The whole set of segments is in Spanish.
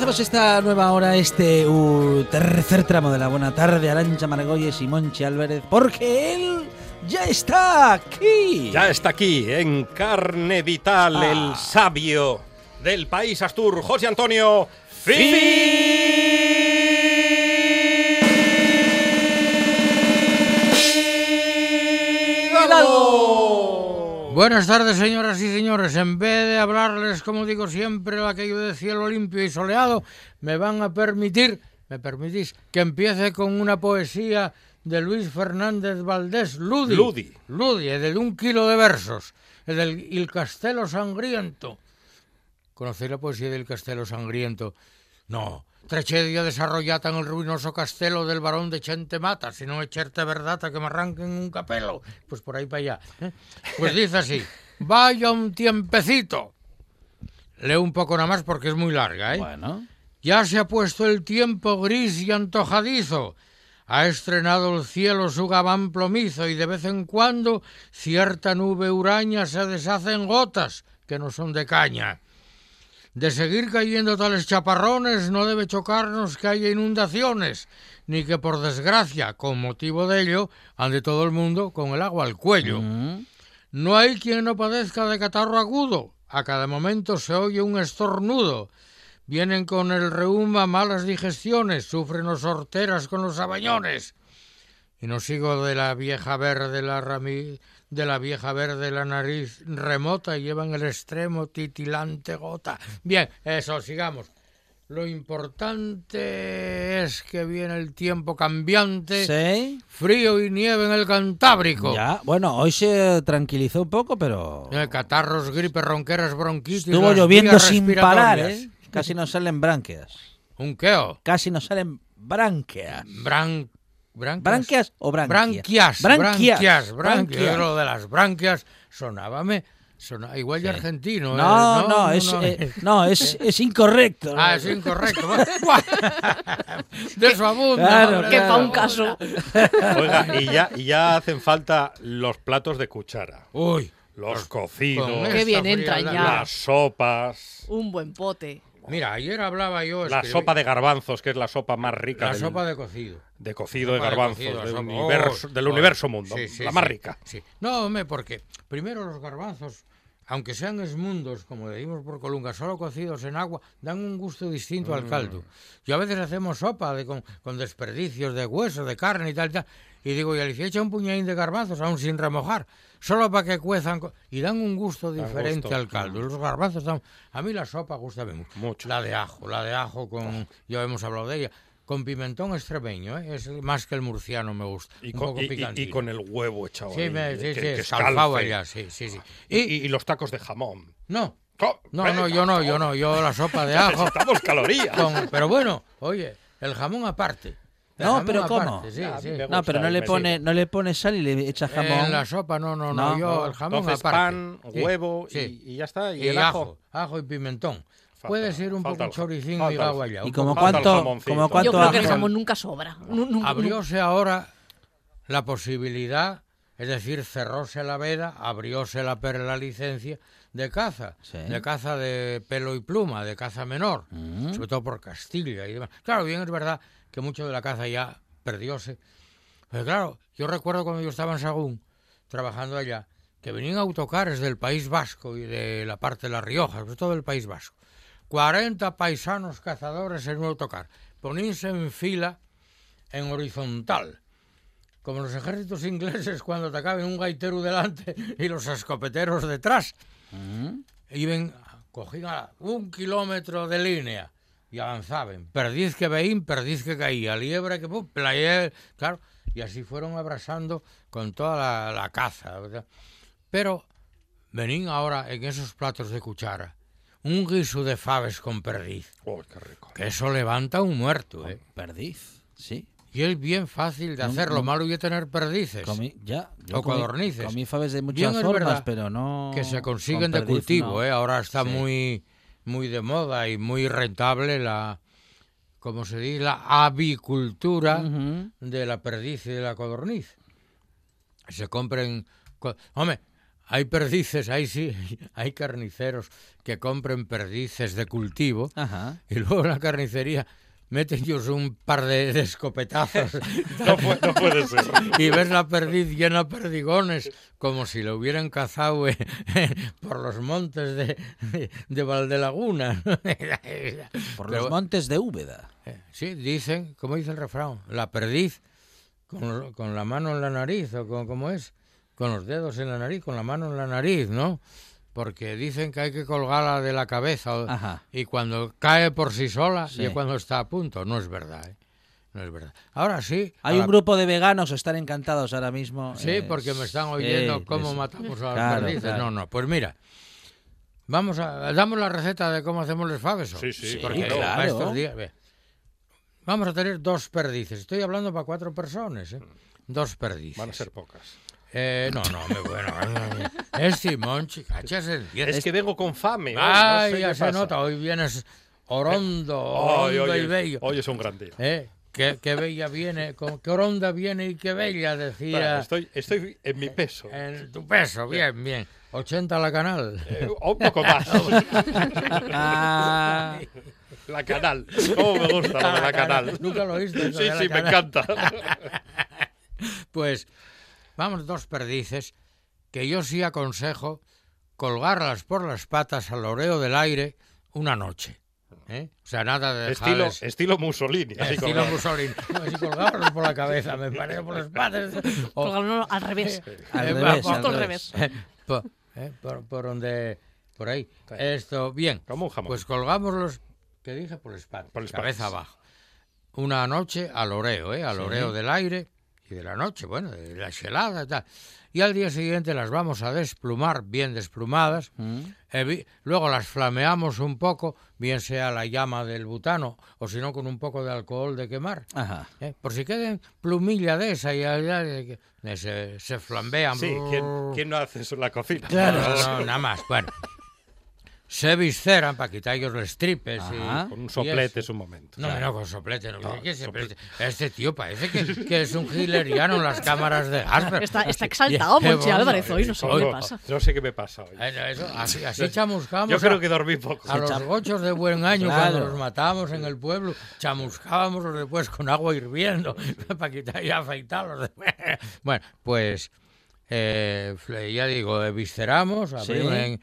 Empezamos esta nueva hora, este uh, tercer tramo de la buena tarde, Arancha Margolles y Monchi Álvarez, porque él ya está aquí. Ya está aquí, en carne vital, Ah. el sabio del país Astur, José Antonio Fidalgo. Buenas tardes, señoras y señores. En vez de hablarles, como digo siempre, aquello de cielo limpio y soleado, me van a permitir, me permitís, que empiece con una poesía de Luis Fernández Valdés Ludi. Ludi. Ludi, de un kilo de versos, el del Il Castelo Sangriento. ¿Conocéis la poesía del Castelo Sangriento? No. Tragedia desarrollata en el ruinoso castelo del barón de Chentemata, si no echarte verdad que me arranquen un capelo. Pues por ahí para allá. ¿eh? Pues dice así, vaya un tiempecito. Leo un poco nada más porque es muy larga, ¿eh? Bueno, Ya se ha puesto el tiempo gris y antojadizo. Ha estrenado el cielo su gabán plomizo y de vez en cuando cierta nube huraña se deshace en gotas que no son de caña. De seguir cayendo tales chaparrones no debe chocarnos que haya inundaciones, ni que por desgracia, con motivo de ello, ande todo el mundo con el agua al cuello. Mm. No hay quien no padezca de catarro agudo. A cada momento se oye un estornudo. Vienen con el reuma malas digestiones, sufren los horteras con los abañones. Y no sigo de la vieja verde la rami, de la vieja verde la nariz remota y llevan el extremo titilante gota. Bien, eso, sigamos. Lo importante es que viene el tiempo cambiante, sí. frío y nieve en el Cantábrico. Ya, bueno, hoy se tranquilizó un poco, pero Eh, catarros, gripes, ronqueras, bronquitis. estuvo lloviendo sin parar. ¿eh? Casi no salen branquias. ¿Un queo? Casi no salen branquias. Bran... ¿Branquias? ¿Branquias o branquias? Branquias, Branquias, branquias, branquias. branquias. Lo de las branquias sonábame, sona- igual de argentino. ¿eh? No, no, es, no. eh, no, es, es incorrecto. Ah, es incorrecto. de eso abunda. Claro, Que de pa' eso un caso. Oiga, y ya, y ya hacen falta los platos de cuchara, Uy, los cocidos, con Qué bien ya. las sopas, Un buen pote. Mira, ayer hablaba yo... la escribí- sopa de garbanzos, que es la sopa más rica La del- sopa de cocido. de cocido de de garbanzos cocido, la del, universo, Oh, del universo mundo, Sí, sí, la más rica. sí. No, hombre, porque primero los garbanzos, aunque sean esmundos, como decimos por Colunga, solo cocidos en agua, dan un gusto distinto Mm. al caldo. Y a veces hacemos sopa de, con, con desperdicios de hueso, de carne y tal, y tal. Y digo, y Alicia echa un puñadín de garbanzos, aún sin remojar, solo para que cuezan. Y dan un gusto diferente gusto, al caldo. Los garbanzos dan... A mí la sopa gusta mucho. Mucho. La de ajo, la de ajo con... Ya hemos hablado de ella. Con pimentón extremeño, ¿eh? es más que el murciano me gusta. Y un con, poco y- y- con el huevo echado Sí, ahí, me, sí, que- sí, que escalfado allá, sí, sí, sí. Y, Y, y- y los tacos de jamón. no, no, no, yo no, yo no, yo la sopa de ajo. Necesitamos calorías. con- pero bueno, oye, el jamón aparte. El No, jamón pero ¿cómo? aparte, sí, Ya, a sí. me No, pero no le pone, no le pone sal y le echa jamón. En la sopa, no, no, no, No. yo el jamón Entonces aparte. pan, Sí, huevo y- sí. y, ya está. Y, Y, el ajo, ajo. ajo y pimentón. Falta- Puede ser un poco choricín falta y agua ya. ¿Y como cuánto, como cuánto Yo creo que el jamón nunca sobra. Abrióse ahora la posibilidad, es decir, cerróse la veda, abrióse la, per- la licencia de caza, Sí. de caza de pelo y pluma, de caza menor, Mm. sobre todo por Castilla y demás. Claro, bien es verdad que mucho de la caza ya perdióse. Pero claro, yo recuerdo cuando yo estaba en Sagún, trabajando allá, que venían autocares del País Vasco y de la parte de La Rioja, sobre todo del País Vasco. 40 paisanos cazadores en un autocar. Poníanse en fila en horizontal, como los ejércitos ingleses cuando atacaban un gaitero delante y los escopeteros detrás. Mm. Iban, cogían a un kilómetro de línea y avanzaban. Perdiz que veían, perdiz que caía, liebre que pum, player, claro. Y así fueron abrazando con toda la, la caza. ¿verdad? Pero venían ahora en esos platos de cuchara un guiso de faves con perdiz. Uy, qué rico. Que eso levanta un muerto, ¿eh? Perdiz, sí. Y es bien fácil de No, hacer. no. Lo malo es tener perdices. Comí, ya. O codornices. Comí faves de muchas Bien es formas, verdad pero no. que se con consiguen de cultivo, no. ¿eh? Ahora está Sí. muy, muy de moda y muy rentable la, como se dice, la avicultura de la perdiz y de la codorniz. Se compren... co- Hombre, hay perdices, hay sí, hay carniceros que compren perdices de cultivo Ajá. y luego en la carnicería meten ellos un par de, de escopetazos No, pu- no puede ser. y ves la perdiz llena de perdigones, como si lo hubieran cazado eh, por los montes de, de, de Valdelaguna. Por Pero- los montes de Úbeda. Eh, Sí, dicen, como dice el refrán, la perdiz con, con la mano en la nariz, o con, ¿cómo es? Con los dedos en la nariz, con la mano en la nariz, ¿no? Porque dicen que hay que colgarla de la cabeza Ajá. y cuando cae por sí sola Sí. y es cuando está a punto. No es verdad, ¿eh? No es verdad. Ahora sí. Hay la- un grupo de veganos, están encantados ahora mismo. Sí, eh, porque me están oyendo sí, cómo matamos a las Claro, perdices. claro. No, no, pues mira. Vamos a damos la receta de cómo hacemos los faves. ¿o? Sí, sí, porque claro. para estos días, ve. Vamos a tener dos perdices. Estoy hablando para cuatro personas, ¿eh? Dos perdices. Van a ser pocas. Eh, no, no, me- bueno. es Simón, chicachas. Es que vengo con fame. hoy, no Ay, sé ya se pasa. nota. Hoy vienes orondo, Hoy, orondo hoy y es- bello. hoy es un gran día. ¿Eh? Qué, qué bella viene, con, qué oronda viene y qué bella, decía. Estoy, estoy en mi peso. En tu peso, bien, bien. 80 la canal. Eh, un poco más. Ah, la canal. ¿Cómo me gusta la canal? Nunca lo oíste. Sí, sí, me canal. encanta. Pues vamos, dos perdices que yo sí aconsejo colgarlas por las patas al oreo del aire una noche. ¿eh? O sea, nada de Estilo, dejarles- estilo Mussolini. así Estilo colgado. Mussolini. No, si colgarlos por la cabeza, me parece por las patas. O- Colgarlo al revés. al Eh, revés. va- al revés. revés. por, eh, por, por donde. Por ahí. Sí. Esto, bien. Como un jamón. Pues colgamos los. ¿Qué dije? Por las patas. Por las cabeza patas. abajo. Una noche al oreo, ¿eh? Al Sí. oreo del aire y de la noche, bueno, de la helada y tal. Y al día siguiente las vamos a desplumar, bien desplumadas. Mm. Luego las flameamos un poco, bien sea la llama del butano o si no con un poco de alcohol de quemar. Ajá. ¿eh? Por si queden plumilla de esa y allá, se, se flambean. Sí, ¿quién, quién no hace eso en la cocina? Claro, no, no, nada más. Bueno, se visceran para quitar ellos los tripes. y-. Con un soplete es un momento. No, no, con soplete. No, No, ¿qué soplete. Este tío parece que, que es un hileriano en las cámaras de gas. pero- Está, está exaltado, Qué Monchi bueno, Álvarez, hoy no sé qué Oye, le pasa. No sé qué me pasa hoy. Eh, eso, así, así chamuscamos. Yo a- creo que dormí poco. A los gochos de buen año, Claro. cuando los matábamos en el pueblo, chamuscábamos después con agua hirviendo para quitar y afeitarlos después. Bueno, pues eh, ya digo, eh, visceramos, Sí. abrimos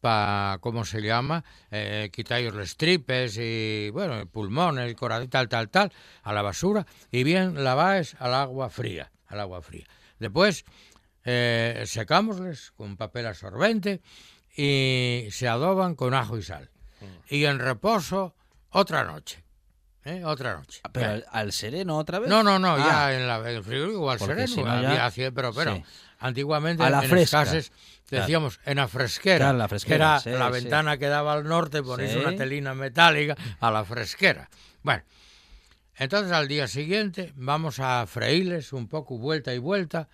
para, ¿cómo se llama? Eh, quitáis los tripes y, bueno, pulmones, corazón, tal, tal, tal, a la basura y bien laváis al agua fría, al agua fría. Después eh, secámosles con papel absorbente y se adoban con ajo y sal. Y en reposo otra noche. ¿eh? Otra noche. Pero Bien. al, al sereno otra vez. No, no, no, Ah, ya en, la, en el frigorífico al sereno. si no había ya- así, pero, pero Sí. antiguamente A la en fresca. escases Claro. decíamos en la fresquera. Claro, la fresquera, que era sí, la sí. ventana que daba al norte, ponéis Sí. una telina metálica a la fresquera. Bueno, entonces al día siguiente vamos a freírles un poco vuelta y vuelta.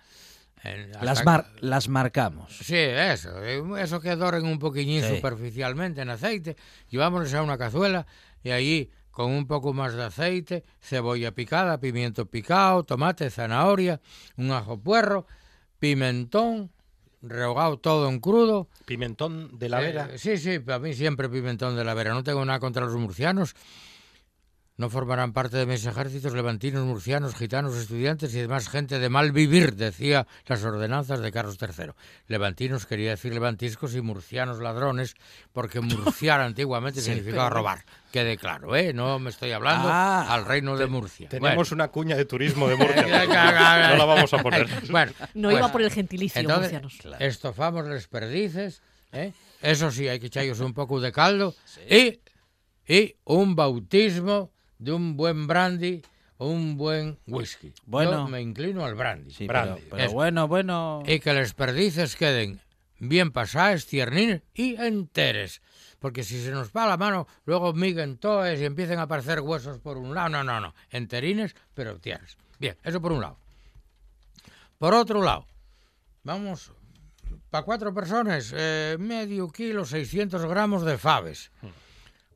en- Las, mar- las marcamos. Sí, eso, eso que doren un poquillín superficialmente en aceite, llevámosles a una cazuela y allí con un poco más de aceite, cebolla picada, pimiento picado, tomate, zanahoria, un ajo puerro, pimentón, rehogado todo en crudo. Pimentón de la vera. Eh, sí, sí, para mí siempre pimentón de la vera. No tengo nada contra los murcianos. No formarán parte de mis ejércitos levantinos, murcianos, gitanos, estudiantes y demás gente de mal vivir, decía las ordenanzas de Carlos III. Levantinos quería decir levantiscos y murcianos ladrones, porque murciar antiguamente significaba robar. Quede claro, ¿eh? No me estoy hablando Ah, al reino de Murcia. Tenemos Bueno. una cuña de turismo de Murcia. No la vamos a poner. Bueno, No pues, iba por el gentilicio, entonces, murcianos. estofamos las perdices, ¿eh? eso sí, hay que echarles un poco de caldo y, y un bautismo de un buen brandy o un buen whisky. Bueno. Yo me inclino al brandy. Sí, Brandy. pero, bueno, bueno. Y que las perdices queden bien pasadas, tiernines y enteres. Porque si se nos va la mano, luego miguen toes y empiezan a aparecer huesos por un lado. No, no, no. Enterines, pero tierras. Bien, eso por un lado. Por otro lado, vamos, para cuatro personas, eh, medio kilo, 600 gramos de faves.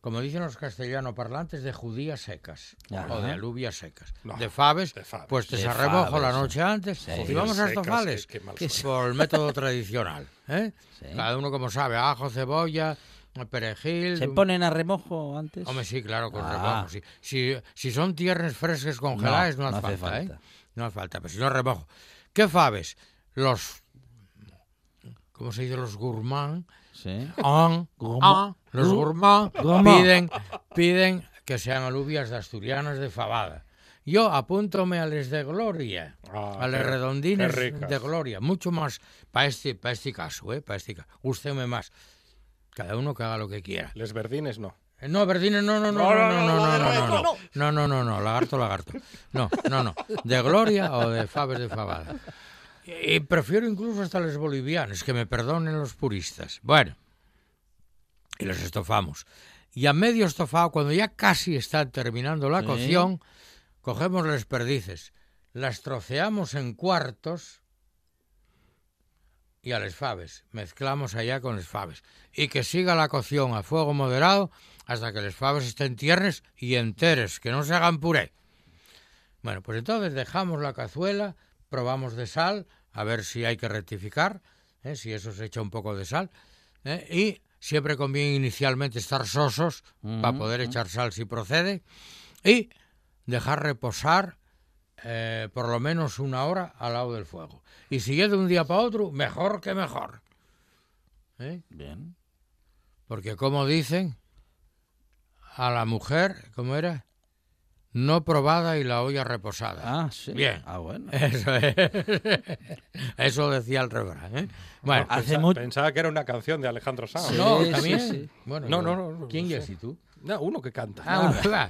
Como dicen los castellano parlantes, de judías secas Ajá. o de alubias secas. No, de faves, de faves. pues te De se remojo la sí. noche antes Sí. y vamos a secas, estofales qué- qué mal ¿Qué son. por el método tradicional. ¿eh? Sí. Cada uno como sabe, ajo, cebolla, perejil. ¿Se ponen a remojo antes? Hombre, sí, claro, con Ah. remojo. sí. Si, si son tiernes frescas congeladas, no, No, hace no hace falta, ¿eh? falta. No hace falta, pero si no remojo. ¿Qué faves? Los... ¿Cómo se dice? Los gourmand. Sí. Ah, ah, los Gu- gourmand Gourmand. piden, piden que sean alubias de asturianas de fabada. Yo apúntome a les de gloria, Ah, a les qué- redondines de gloria, mucho más para este, para este caso, ¿eh? Para este caso. Gústeme más. Cada uno que haga lo que quiera. Les verdines no. Eh, No, verdines, no, no, no, no, no, no, no, no, no, no, no, no, no, no, lagarto, lagarto. No, no, no. De gloria o de faves de fabada. Y prefiero incluso hasta los bolivianos, que me perdonen los puristas. Bueno, y los estofamos. Y a medio estofado, cuando ya casi está terminando la cocción, cogemos las perdices, las troceamos en cuartos y a las faves. Mezclamos allá con las faves. Y que siga la cocción a fuego moderado hasta que las faves estén tiernes y enteres, que no se hagan puré. Bueno, pues entonces dejamos la cazuela, probamos de sal, a ver si hay que rectificar, ¿eh? si eso se echa un poco de sal, ¿eh? y siempre conviene inicialmente estar sosos para poder echar sal si procede, y dejar reposar eh, por lo menos una hora al lado del fuego. Y si es de un día para otro, mejor que mejor. Bien. Porque como dicen, a la mujer, ¿cómo era? No probada y la olla reposada. Ah, sí. Bien. Ah, bueno. Eso es. Eso decía el refrán. ¿eh? Bueno, mucho. Pensaba que era una canción de Alejandro Sanz. Sí, no, también. sí. Bueno, No, yo- no, no, no, ¿Quién no es y tú? No, uno que canta. Ah.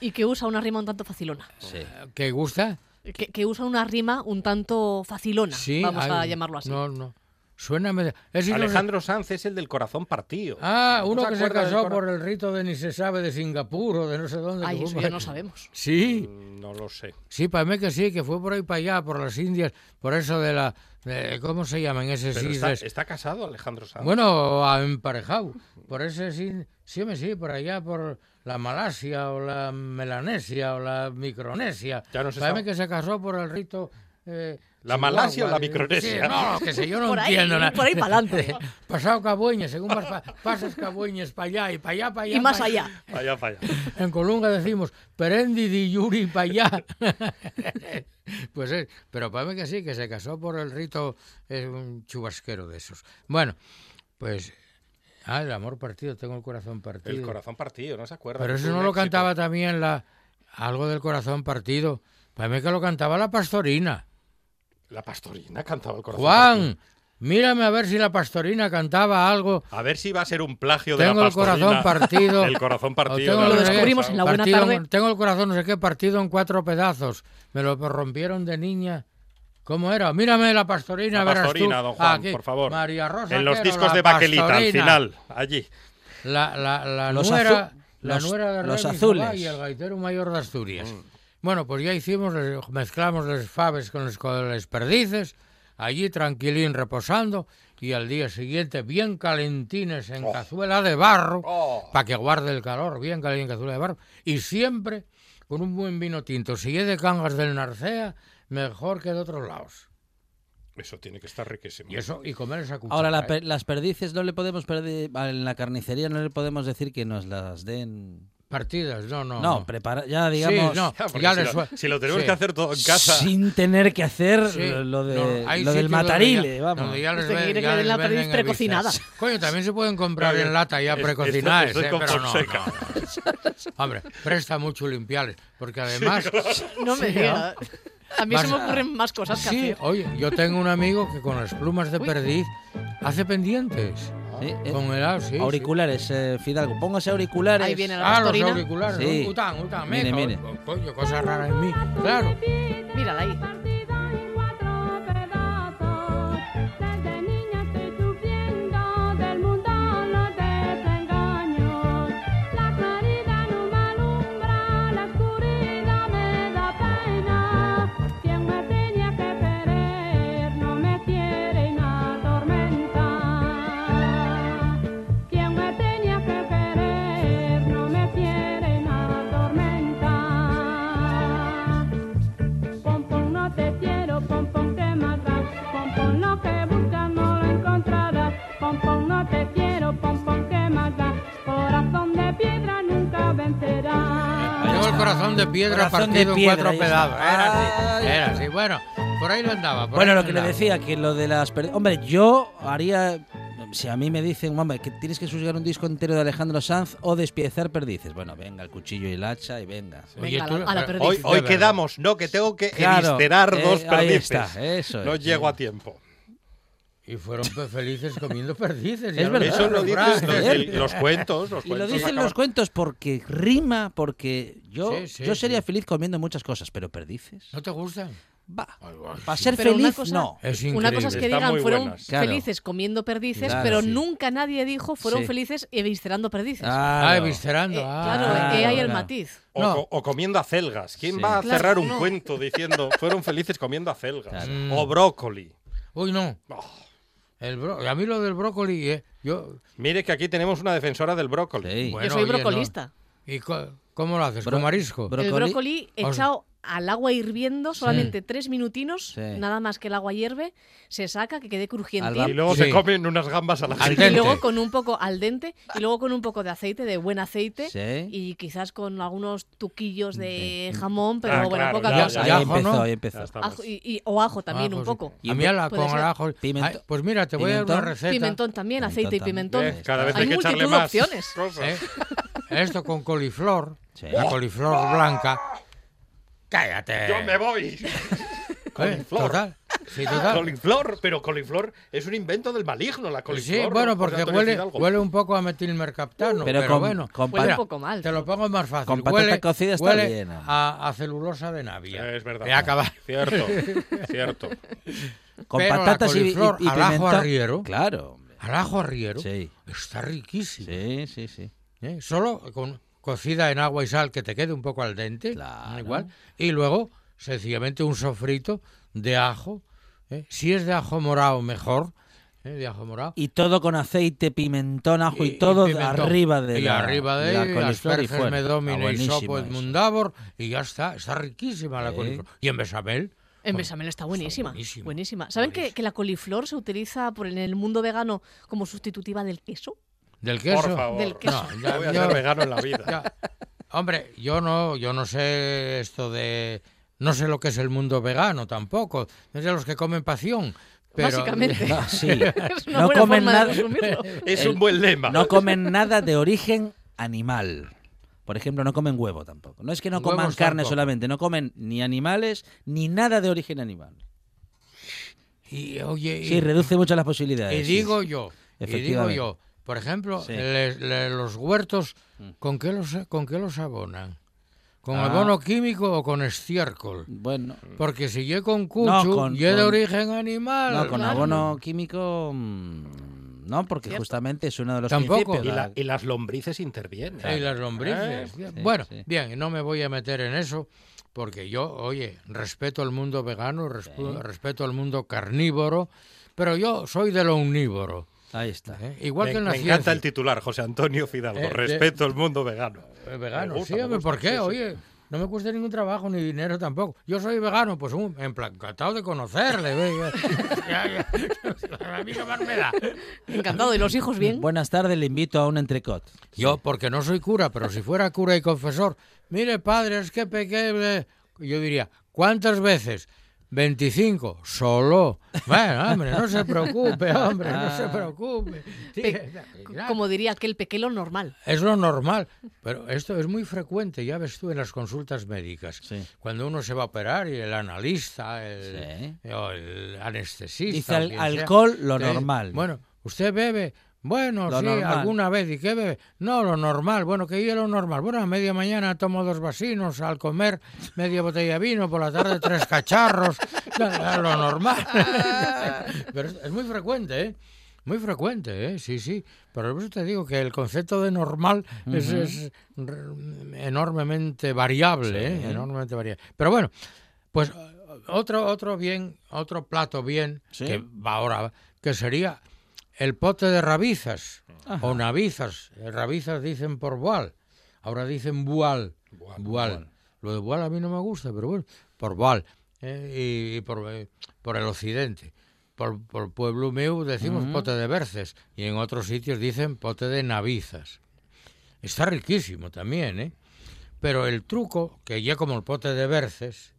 Y, y que usa una rima un tanto facilona. Sí. ¿Que gusta? Que, que usa una rima un tanto facilona, Sí. vamos a llamarlo así. No, no. Suena medio... Alejandro Sanz es el del corazón partido. Ah, ¿No uno que se casó cora- por el rito de ni se sabe de Singapur o de no sé dónde. Ay, eso ya no sabemos. Sí, Mm, No lo sé. sí, para mí que sí, que fue por ahí para allá, por las Indias, por eso de la... de- ¿Cómo se llaman ese Pero está, casado Alejandro Sanz. Bueno, a- emparejado. Por ese sí, sí, me sí, por allá, por la Malasia o la Melanesia o la Micronesia. Ya no se Parece sabe. que se casó por el rito... eh, ¿La Malasia o la Micronesia? Sí, no, que sé, yo no Por ahí, entiendo nada. por ahí pa'lante. Pasado Cabueñes, según vas pa- pasas Cabueñes para allá y para allá, para allá. Y más pa' allá. Vaya, vaya. En Colunga decimos, perendi di yuri para allá. pues es, pero parece que sí, que se casó por el rito, es un chubasquero de esos. Bueno, pues, ah, el amor partido, tengo el corazón partido. El corazón partido, ¿no se acuerda? pero eso no lo éxito. cantaba también la, algo del corazón partido. Parece que lo cantaba la pastorina. La pastorina cantaba el corazón Juan, partido. Mírame a ver si la pastorina cantaba algo. A ver si va a ser un plagio de Tengo la el corazón partido. El corazón partido. tengo de Lo descubrimos en la buena partido tarde. en- tengo el corazón no sé qué partido en cuatro pedazos. Me lo rompieron de niña. ¿Cómo era? Mírame la pastorina, La verás pastorina, tú. don Juan, Aquí, por favor. María Rosa En los Quero, discos de Baquelita, al final, allí. La, la, la Los nuera, la nuera de los azules. Y el gaitero mayor de Asturias. Mm. Bueno, pues ya hicimos, les- mezclamos los faves con los, con los perdices, allí tranquilín reposando, y al día siguiente bien calentines en cazuela de barro, Oh. para que guarde el calor, bien caliente en cazuela de barro, y siempre con un buen vino tinto. Si es de Cangas del Narcea, mejor que de otros lados. Eso tiene que estar riquísimo. Y eso, y comer esa cuchara. Ahora, la ¿eh? per- las perdices no le podemos perder. En la carnicería no le podemos decir que nos las den. Partidas, no, no. No, prepara, ya digamos. Sí, no, Ya, ya si, lo, si lo tenemos sí. que hacer todo en casa. Sin tener que hacer Sí, lo, de, no, lo del matarile, ya- vamos. donde ya les ven- quiere que ya den les la perdiz precocinada. Coño, también se pueden comprar en lata ya es- precocinadas, estoy ¿eh? con pero no, no, no. Hombre, presta mucho limpiarles, porque además... No me Sí, diga. A mí Vas- se me ocurren más cosas que Sí, hacer. oye, yo tengo un amigo que con las plumas de Uy. perdiz hace pendientes. Sí, eh, Con el sí, sí. auriculares, eh, Fidalgo. Póngase auriculares. Ahí viene la Ah, los auriculares, Sí. Után, után, Mire, mire. Coño, cosa rara en mí. Claro. Mírala ahí. El corazón de piedra Corazón de partido piedra, en cuatro pedazos. Era así, era así. Bueno, por ahí lo andaba. por Bueno, ahí lo que le decía, que lo de las perdices. Hombre, yo haría. Si a mí me dicen, hombre, que tienes que sugar un disco entero de Alejandro Sanz o despiezar perdices. Bueno, venga, el cuchillo y el hacha y venga. Oye, Venga, tú- a la-. Hoy, De hoy quedamos, no, que tengo que Claro, eh, dos ahí perdices. está, eso no es, llego sí. a tiempo. Y fueron pe- felices comiendo perdices. Es verdad. Eso lo dicen brazos. los, los cuentos. Los Y lo cuentos dicen acaban- los cuentos porque rima, porque yo, Sí, sí, yo sería sí. feliz comiendo muchas cosas, pero perdices. ¿No te gustan? Va. Para ser Pero una feliz, cosa- no. Es Una cosa es que Están digan fueron. Claro. felices comiendo perdices, Claro, pero sí. nunca nadie dijo fueron Sí. felices eviscerando perdices. Ah, eviscerando. Eh, ah. claro, claro, eh, ahí el matiz. O, No. o comiendo acelgas. ¿Quién Sí. va a Claro, cerrar un no. cuento diciendo fueron felices comiendo acelgas? Claro. O brócoli. Uy, no. Oh, El bro- A mí lo del brócoli, eh, yo... mire que aquí tenemos una defensora del brócoli. Sí. Bueno, Yo soy oye, no. brocolista. ¿Y cómo lo haces? Bro- ¿Con marisco? El Brócoli. echado al agua hirviendo, solamente tres minutinos, Sí. nada más que el agua hierve, se saca, que quede crujiente. Y luego Sí. se comen unas gambas a la Al gente. Y luego con un poco al dente y luego con un poco de aceite, de buen aceite. Sí. Y quizás con algunos tuquillos de jamón, pero Ah, bueno, claro, poca ya, cosa. ya, ajo, empezó, ¿no? empezó. Ajo y, y- o ajo también Ah, un pues- poco. A mí la, con el ajo... Ay, pues mira, te voy a dar una pimentón. receta. Pimentón también, aceite y Pimentón también. Vez Hay hay que echarle multitud de opciones. cosas. ¿eh? Esto con coliflor, la coliflor blanca. ¡Cállate! Yo me voy. ¿Eh? coliflor. Total. Sí, total. Coliflor, pero coliflor es un invento del maligno, la coliflor. Sí, bueno, ¿no? porque huele, huele un poco a metilmercaptano, pero, Pero con- bueno. con Huele Mira, un poco mal. Te lo pongo más fácil. Con patata huele, cocida está huele bien. A, a celulosa de navia. Es verdad. He acabado. Cierto, cierto. Con Pero la patatas y, y, y al ajo arriero. Claro, hombre. Al ajo arriero. Sí. Está riquísimo. Sí, sí, sí. ¿eh? Solo con cocida en agua y sal que te quede un poco al dente. Claro. Igual. Y luego, sencillamente, un sofrito de ajo. ¿eh? Si es de ajo morado, mejor. ¿eh? De ajo morado. Y todo con aceite, pimentón, ajo y, todo pimentón. arriba de y la arriba de la coliflor y asperges, sopo edmundavor y ya está, está riquísima la coliflor. Y en bechamel, En bechamel está buenísima. buenísima, buenísima. ¿Saben que, que la coliflor se utiliza por en el mundo vegano como sustitutiva del queso? Del queso. Por favor. Del queso. No, ya- voy a yo- ser vegano en la vida. ya. Hombre, yo no, yo no sé esto de, no sé lo que es el mundo vegano tampoco. Es de los que comen pasión. Pero, Básicamente. No, sí. Es una No buena comen forma nada. de. Es El- un buen lema. No comen nada de origen animal. Por ejemplo, no comen huevo tampoco. No es que no coman carne tampoco. solamente, no comen ni animales ni nada de origen animal. Y oye, y, Sí, reduce mucho las posibilidades. y sí. digo yo, y digo yo, por ejemplo, Sí. le- le- los huertos, Mm. ¿con qué los con qué los abonan? ¿Con Ah. abono químico o con estiércol? Bueno, Porque si yo con cucho, con- y es de origen animal. no, con claro. abono químico, mm, no, porque Cierto. justamente es uno de los Tampoco. principios. Y, la- la- y las lombrices intervienen. Y las lombrices. Sí, bueno, sí. bien, no me voy a meter en eso, porque yo, oye, respeto el mundo vegano, resp- respeto el mundo carnívoro, pero yo soy de lo omnívoro. Ahí está. ¿eh? Igual me, que en la me encanta el titular, José Antonio Fidalgo. Eh, de- Respeto el mundo vegano. Eh, Vegano, gusta, sí, gusta, ¿por qué? sí, sí. Oye, no me cuesta ningún trabajo ni dinero tampoco. Yo soy vegano, pues um, en plan, encantado de conocerle. ve, ya, ya. A mí más me da. Encantado. ¿Y los hijos bien? Buenas tardes, le invito a un entrecot. Yo, porque no soy cura, pero si fuera cura y confesor, mire, padre, es que pequé. eh", Yo diría, ¿cuántas veces? 25, solo. Bueno, hombre, no se preocupe, hombre, no se preocupe. Sí, Pe- ya, Como diría aquel pequelo normal. Es lo normal, pero esto es muy frecuente, ya ves tú en las consultas médicas. Sí. Cuando uno se va a operar y el analista, el, Sí. el anestesista. Dice sea, alcohol, lo normal. Bueno, ¿usted bebe? Bueno, Lo sí, normal. alguna vez. ¿Y qué bebe? No, lo normal. Bueno, ¿qué es lo normal? Bueno, a media mañana tomo dos vasinos, al comer media botella de vino, por la tarde tres cacharros. Lo normal. Pero es, muy frecuente, ¿eh? Muy frecuente, ¿eh? Sí, sí. Pero por eso te digo que el concepto de normal es, es enormemente variable, ¿eh? Enormemente variable. Pero bueno, pues otro, otro bien, otro plato bien, Sí. que va ahora, que sería el pote de rabizas o navizas. Eh, Rabizas dicen por boal, ahora dicen bual. Bual. Lo de bual a mí no me gusta, pero bueno, por boal. eh, y, y por, eh, por el occidente. Por, por pueblo meu decimos pote de berces y en otros sitios dicen pote de navizas. Está riquísimo también, ¿eh? Pero el truco, que ya como el pote de berces,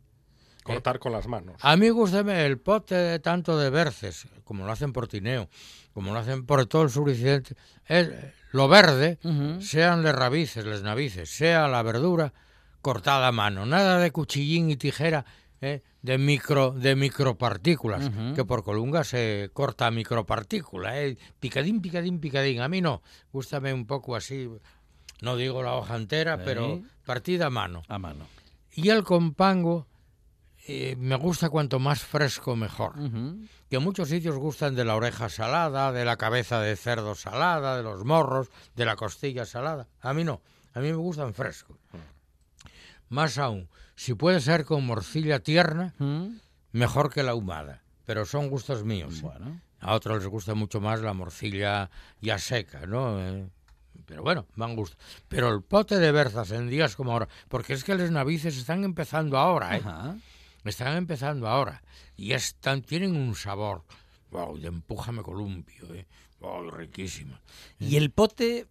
Cortar con las manos. a mí gusta el pote de tanto de berces, como lo hacen por Tineo, como lo hacen por todo el suroccidente, es lo verde, sean les rabices, les navices, sea la verdura cortada a mano, nada de cuchillín y tijera ¿eh? de micro de micropartículas, que por colunga se corta micropartícula, ¿eh? picadín, picadín, picadín. A mí no, gústame un poco así, no digo la hoja entera, pero partida a mano. A mano. Y el compango eh, me gusta cuanto más fresco mejor. Que muchos sitios gustan de la oreja salada, de la cabeza de cerdo salada, de los morros, de la costilla salada. A mí no, a mí me gustan frescos. Más aún, si puede ser con morcilla tierna, mejor que la ahumada. Pero son gustos míos. Bueno. A otros les gusta mucho más la morcilla ya seca, ¿no? Eh, pero bueno, van gusto. Pero el pote de berzas en días como ahora, porque es que los navices están empezando ahora, ¿eh? Están empezando ahora. Y están, tienen un sabor. Wow, empújame columpio, ¿eh? Wow, riquísimo. Y el pote,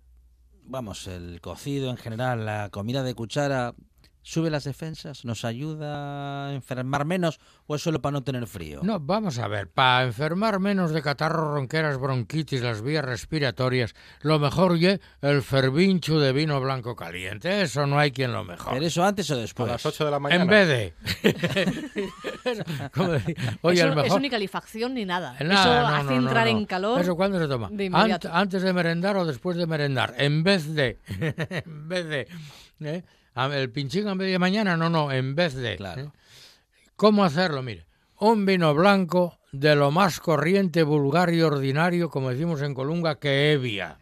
vamos, el cocido en general, la comida de cuchara, ¿sube las defensas? ¿Nos ayuda a enfermar menos o es solo para no tener frío? No, vamos a ver, para enfermar menos de catarro, ronqueras, bronquitis, las vías respiratorias, lo mejor ye el fervincho de vino blanco caliente. Eso no hay quien lo mejor. ¿Pero eso antes o A después? las 8 de la mañana. En vez de. Oye, eso, el mejor. eso ni calefacción ni nada. Nada, eso no, hace no, entrar no. en calor. ¿Eso cuándo se toma? de. Ant- antes de merendar o después de merendar. En vez de. en vez de. ¿Eh? El pinchín a media mañana, no, no, en vez de. Claro. ¿eh? ¿Cómo hacerlo? Mire, un vino blanco de lo más corriente, vulgar y ordinario, como decimos en Colunga, que Evia.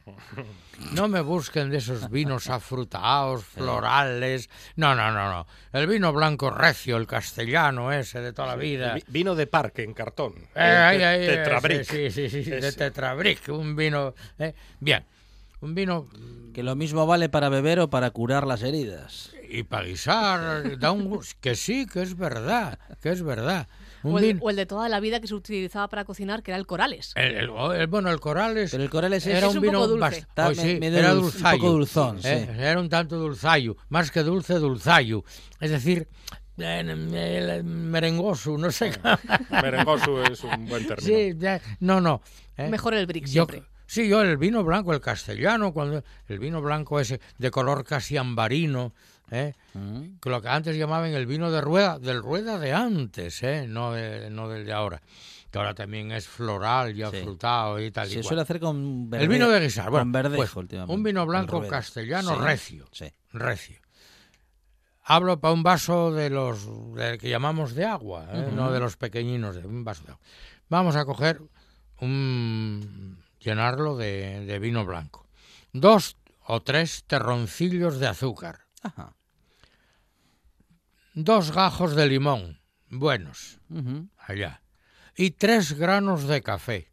No me busquen de esos vinos afrutados, florales. No, no, no, no. El vino blanco recio, el castellano ese de toda la vida. Vi- Vino de parque en cartón. Eh, Eh, Tetrabric. Sí, sí, sí, sí, de. Tetrabric, un vino. Bien, un vino Que lo mismo vale para beber o para curar las heridas. y para guisar, da un gus- que sí, que es verdad, que es verdad. Un o, el, o el de toda la vida que se utilizaba para cocinar, que era el corales. el, el- bueno, el Corales Pero el Corales es- era Es un un vino poco dulce. me- sí, era dulz- un dulzayo, poco dulzón, eh, sí. era un tanto dulzayo, más que dulce, dulzayo. Es decir, el merengoso, no sé. Merengoso es un buen término. sí, ya- no, no. eh. Mejor el Brix Yo- siempre. Sí, yo el vino blanco, el castellano, cuando el vino blanco ese de color casi ambarino, ¿eh? que lo que antes llamaban el vino de rueda, del rueda de antes, ¿eh? no, de- no del de ahora. que ahora también es floral y afrutado y tal y Se cual. suele hacer con verde, El vino de guisar, bueno, con verdejo pues, últimamente, un vino blanco castellano Sí, recio, Sí. recio. Hablo para un vaso de los que llamamos de agua, ¿eh? No de los pequeñinos, de un vaso de agua. Vamos a coger un llenarlo de, de vino blanco. Dos o tres terroncillos de azúcar. Ajá. Dos gajos de limón, buenos, allá. Y tres granos de café.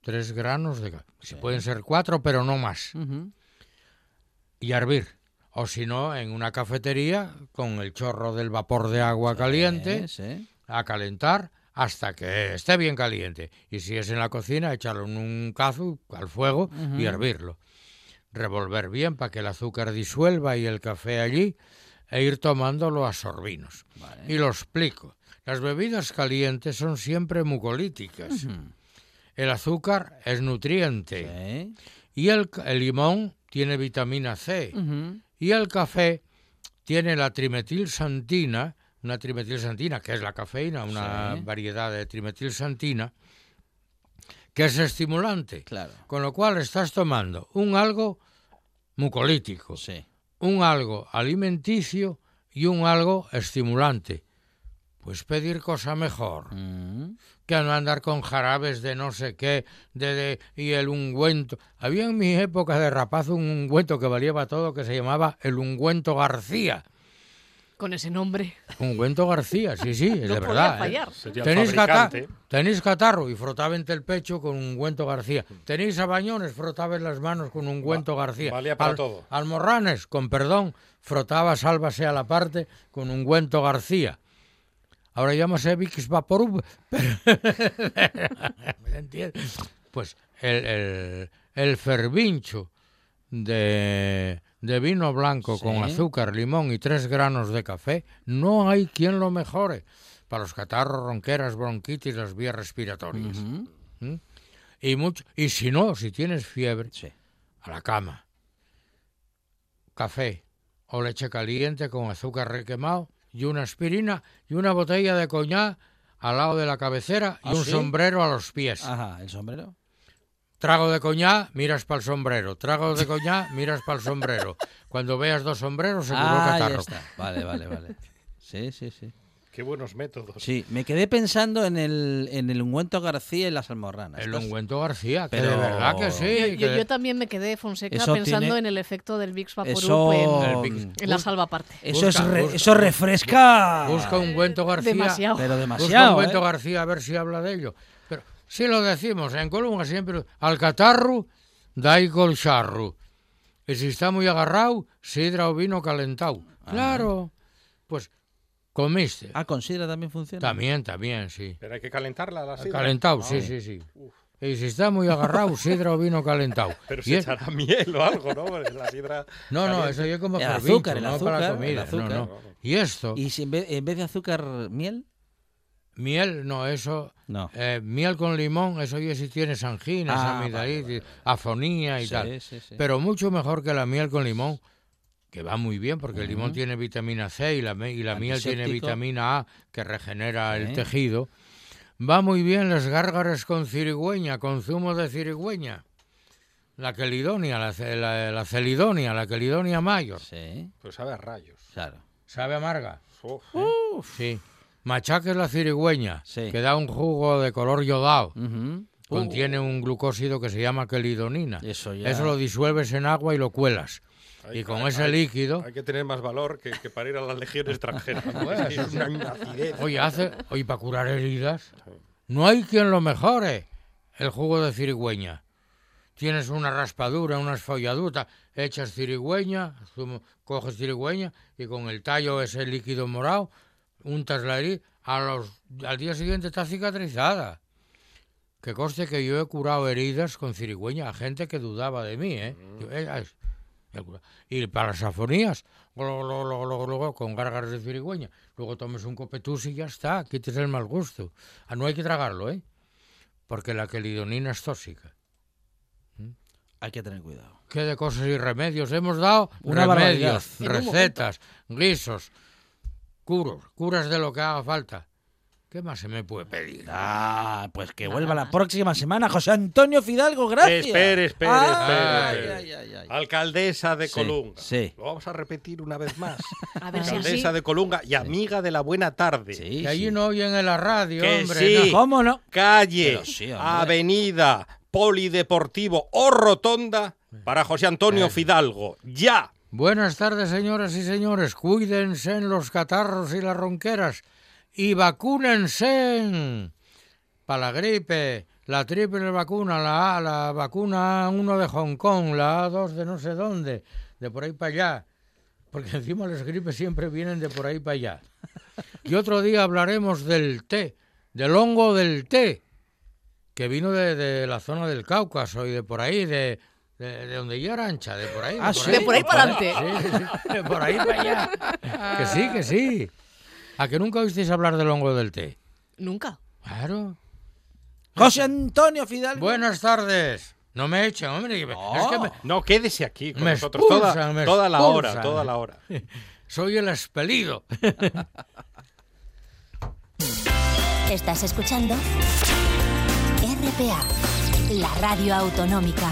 Tres granos de café. Si Sí. pueden ser cuatro, pero no más. Y hervir. O si no, en una cafetería, con el chorro del vapor de agua caliente, sí. a calentar hasta que esté bien caliente. Y si es en la cocina, echarlo en un cazo al fuego y hervirlo. Revolver bien para que el azúcar disuelva y el café allí e ir tomándolo a sorbinos. Vale. Y lo explico. Las bebidas calientes son siempre mucolíticas. El azúcar es nutriente Sí. y el, el limón tiene vitamina C y el café tiene la trimetilsantina, una trimetilsantina que es la cafeína, una Sí. variedad de trimetilsantina que es estimulante, Claro. con lo cual estás tomando un algo mucolítico, Sí. un algo alimenticio y un algo estimulante. Pues pedir cosa mejor Mm. que no andar con jarabes de no sé qué, de, de- y el ungüento. Había en mi época de rapaz un ungüento que valía para todo que se llamaba el ungüento García. Con ese nombre. Ungüento García, sí, sí, es No de verdad. ¿eh? fallar. Tenéis, cata- fabricante. tenéis catarro y frotaba entre el pecho con ungüento García. Tenéis abañones, frotaba en las manos con ungüento García. valía para Al- todo. Almorranes, con perdón, frotaba sálvase a la parte con ungüento García. Ahora llámase Vicks Vaporub. ¿Me entiendes? Pues el, el, el fervincho de, de vino blanco con azúcar, limón y tres granos de café, no hay quien lo mejore para los catarros, ronqueras, bronquitis, las vías respiratorias. ¿Mm? Y, mucho, y si no, si tienes fiebre, Sí. a la cama. Café o leche caliente con azúcar requemado y una aspirina y una botella de coñac al lado de la cabecera y ¿Ah, un sí? sombrero a los pies. Ajá, el sombrero. Trago de coñac, miras para el sombrero. Trago de coñac, miras para el sombrero. Cuando veas dos sombreros, seguro Ah, ya catarro. está. Vale, vale, vale. Sí, sí, sí. Qué buenos métodos. Sí, me quedé pensando en el, en el ungüento García y las almorranas. El Estas- ungüento García, que Pero- de verdad que sí. Yo, también me quedé, Fonseca, Eso pensando tiene- en el efecto del Vicks Vaporub Eso, en, en la salvaparte. eso, Busca, es re- busca. eso refresca. Busca ungüento García. Demasiado. Pero Busca demasiado. ungüento ¿eh? García a ver si habla de ello. Si lo decimos, en Colunga siempre, al catarro, dai col charro. Y si está muy agarrado, sidra o vino calentado. Claro. Pues comiste. Ah, con sidra también funciona. También, también, sí. Pero hay que calentarla la sidra. Calentado, Ah, sí, sí, sí. Y si está muy agarrado, sidra o vino calentado. Pero se es- echará miel o algo, ¿no? Porque la sidra. No, no, caliente. eso ya como El azúcar, el no azúcar, para la el comida. azúcar. No, no. Y esto, ¿Y si en vez, en vez de azúcar, miel? Miel, no, eso No. Eh, miel con limón, eso ya si tienes anginas, Ah, amigdalitis, afonía y Sí, tal. sí, sí. Pero mucho mejor que la miel con limón, que va muy bien porque el limón tiene vitamina C y la, me- y la miel tiene vitamina A que regenera el Sí. tejido. Va muy bien las gárgaras con cirigüeña, con zumo de cirigüeña. La quelidonia, la, la, la celidonia, la quelidonia mayor. Sí, Pues sabe a rayos. claro. ¿Sabe amarga? Uf, Sí. Machaques la cirigüeña, Sí. que da un jugo de color yodado. Contiene un glucósido que se llama quelidonina. Eso ya. Eso lo disuelves en agua y lo cuelas. Hay- y con hay- ese hay- líquido, Hay que tener más valor que, que para ir a la legión extranjera. Bueno, Sí, es una, una acidez. oye, hace, oye, para curar heridas, no hay quien lo mejore. El jugo de cirigüeña. Tienes una raspadura, una esfolladuta, echas cirigüeña, coges cirigüeña y con el tallo ese líquido morado, untas la herida, a los, al día siguiente está cicatrizada. Que conste que yo he curado heridas con cirigüeña a gente que dudaba de mí, ¿eh? Yo, "Eh, ay, he curado". Y para las afonías, glo, con gárgaras de cirigüeña. Luego tomes un copetus y ya está, quites el mal gusto. Ah, no hay que tragarlo, ¿eh? Porque la quelidonina es tóxica. Hay que tener cuidado. ¿Qué de cosas y remedios hemos dado? Una remedios, barbaridad. Un recetas, guisos, curos, curas de lo que haga falta. ¿Qué más se me puede pedir? Ah, pues que vuelva la próxima semana José Antonio Fidalgo, gracias. Espere, espere, Ah, espere, ay, ay, ay, ay. Alcaldesa de Sí, Colunga. sí. Lo vamos a repetir una vez más. A ver si así. Alcaldesa de Colunga y amiga de la buena tarde. Sí, Que allí sí. no oyen en la radio, Que hombre. sí. no. ¿Cómo no? Calle, avenida, polideportivo o rotonda para José Antonio Fidalgo. ¡Ya! Buenas tardes, señoras y señores. Cuídense en los catarros y las ronqueras y vacúnense para la gripe, la triple vacuna, la A, la vacuna 1 de Hong Kong, la A2 de no sé dónde, de por ahí para allá. Porque encima las gripes siempre vienen de por ahí para allá. Y otro día hablaremos del té, del hongo del té, que vino de, de la zona del Cáucaso y de por ahí, de, de, de donde yo era ancha, de por ahí. Ah, por sí. De por ahí para adelante. Sí, sí, sí, de por ahí para allá. Que sí, que sí. ¿A que nunca oísteis hablar del hongo del té? Nunca. Claro. José Antonio Fidalgo. Buenas tardes. No me echen, hombre. me- Es que me- No, quédese aquí con Me nosotros toda, expulsan, me toda la hora, toda la hora. soy el expelido. Estás escuchando RPA, la radio autonómica.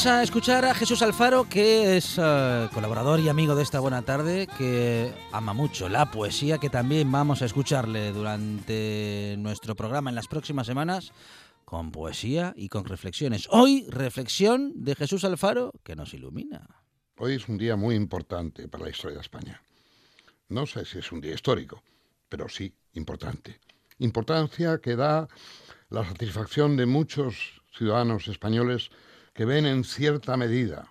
Vamos a escuchar a Jesús Alfaro, que es eh, colaborador y amigo de esta buena tarde, que ama mucho la poesía, que también vamos a escucharle durante nuestro programa en las próximas semanas con poesía y con reflexiones. Hoy, reflexión de Jesús Alfaro que nos ilumina. Hoy es un día muy importante para la historia de España. No sé si es un día histórico, pero sí importante. Importancia que da la satisfacción de muchos ciudadanos españoles que ven en cierta medida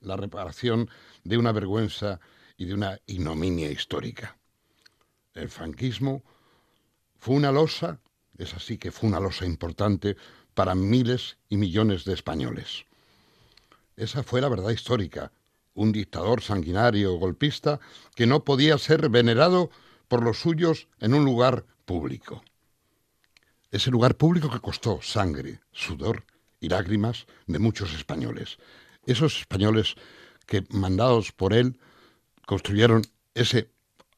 la reparación de una vergüenza y de una ignominia histórica. El franquismo fue una losa, es así que fue una losa importante para miles y millones de españoles. Esa fue la verdad histórica. Un dictador sanguinario golpista que no podía ser venerado por los suyos en un lugar público. Ese lugar público que costó sangre, sudor y lágrimas de muchos españoles. Esos españoles que, mandados por él, construyeron ese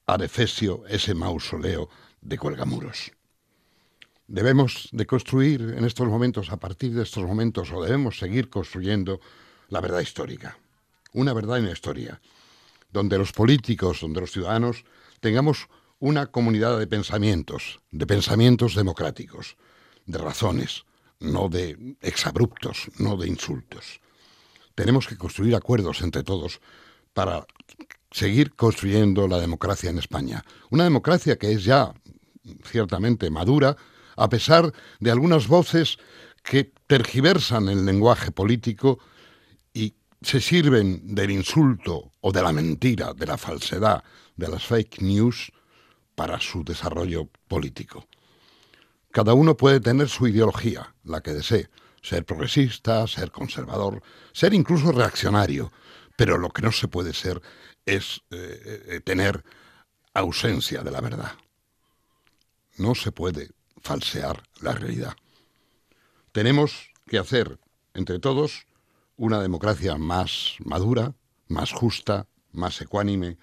adefesio, ese mausoleo de cuelgamuros. Debemos de construir en estos momentos, a partir de estos momentos, o debemos seguir construyendo la verdad histórica. Una verdad en la historia, donde los políticos, donde los ciudadanos tengamos una comunidad de pensamientos, de pensamientos democráticos, de razones, no de exabruptos, no de insultos. Tenemos que construir acuerdos entre todos para seguir construyendo la democracia en España. Una democracia que es ya ciertamente madura, a pesar de algunas voces que tergiversan el lenguaje político y se sirven del insulto o de la mentira, de la falsedad, de las fake news para su desarrollo político. Cada uno puede tener su ideología, la que desee, ser progresista, ser conservador, ser incluso reaccionario, pero lo que no se puede ser es eh, eh, tener ausencia de la verdad. No se puede falsear la realidad. Tenemos que hacer entre todos una democracia más madura, más justa, más ecuánime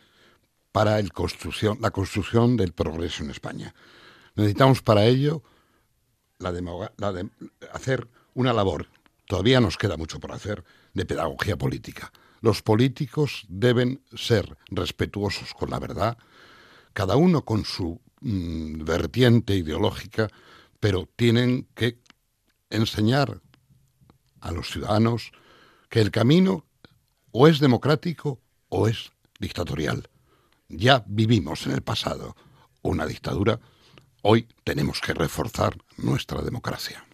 para la construcción del progreso en España. Necesitamos para ello la de- hacer una labor, todavía nos queda mucho por hacer, de pedagogía política. Los políticos deben ser respetuosos con la verdad, cada uno con su mm, vertiente ideológica, pero tienen que enseñar a los ciudadanos que el camino o es democrático o es dictatorial. Ya vivimos en el pasado una dictadura, hoy tenemos que reforzar nuestra democracia.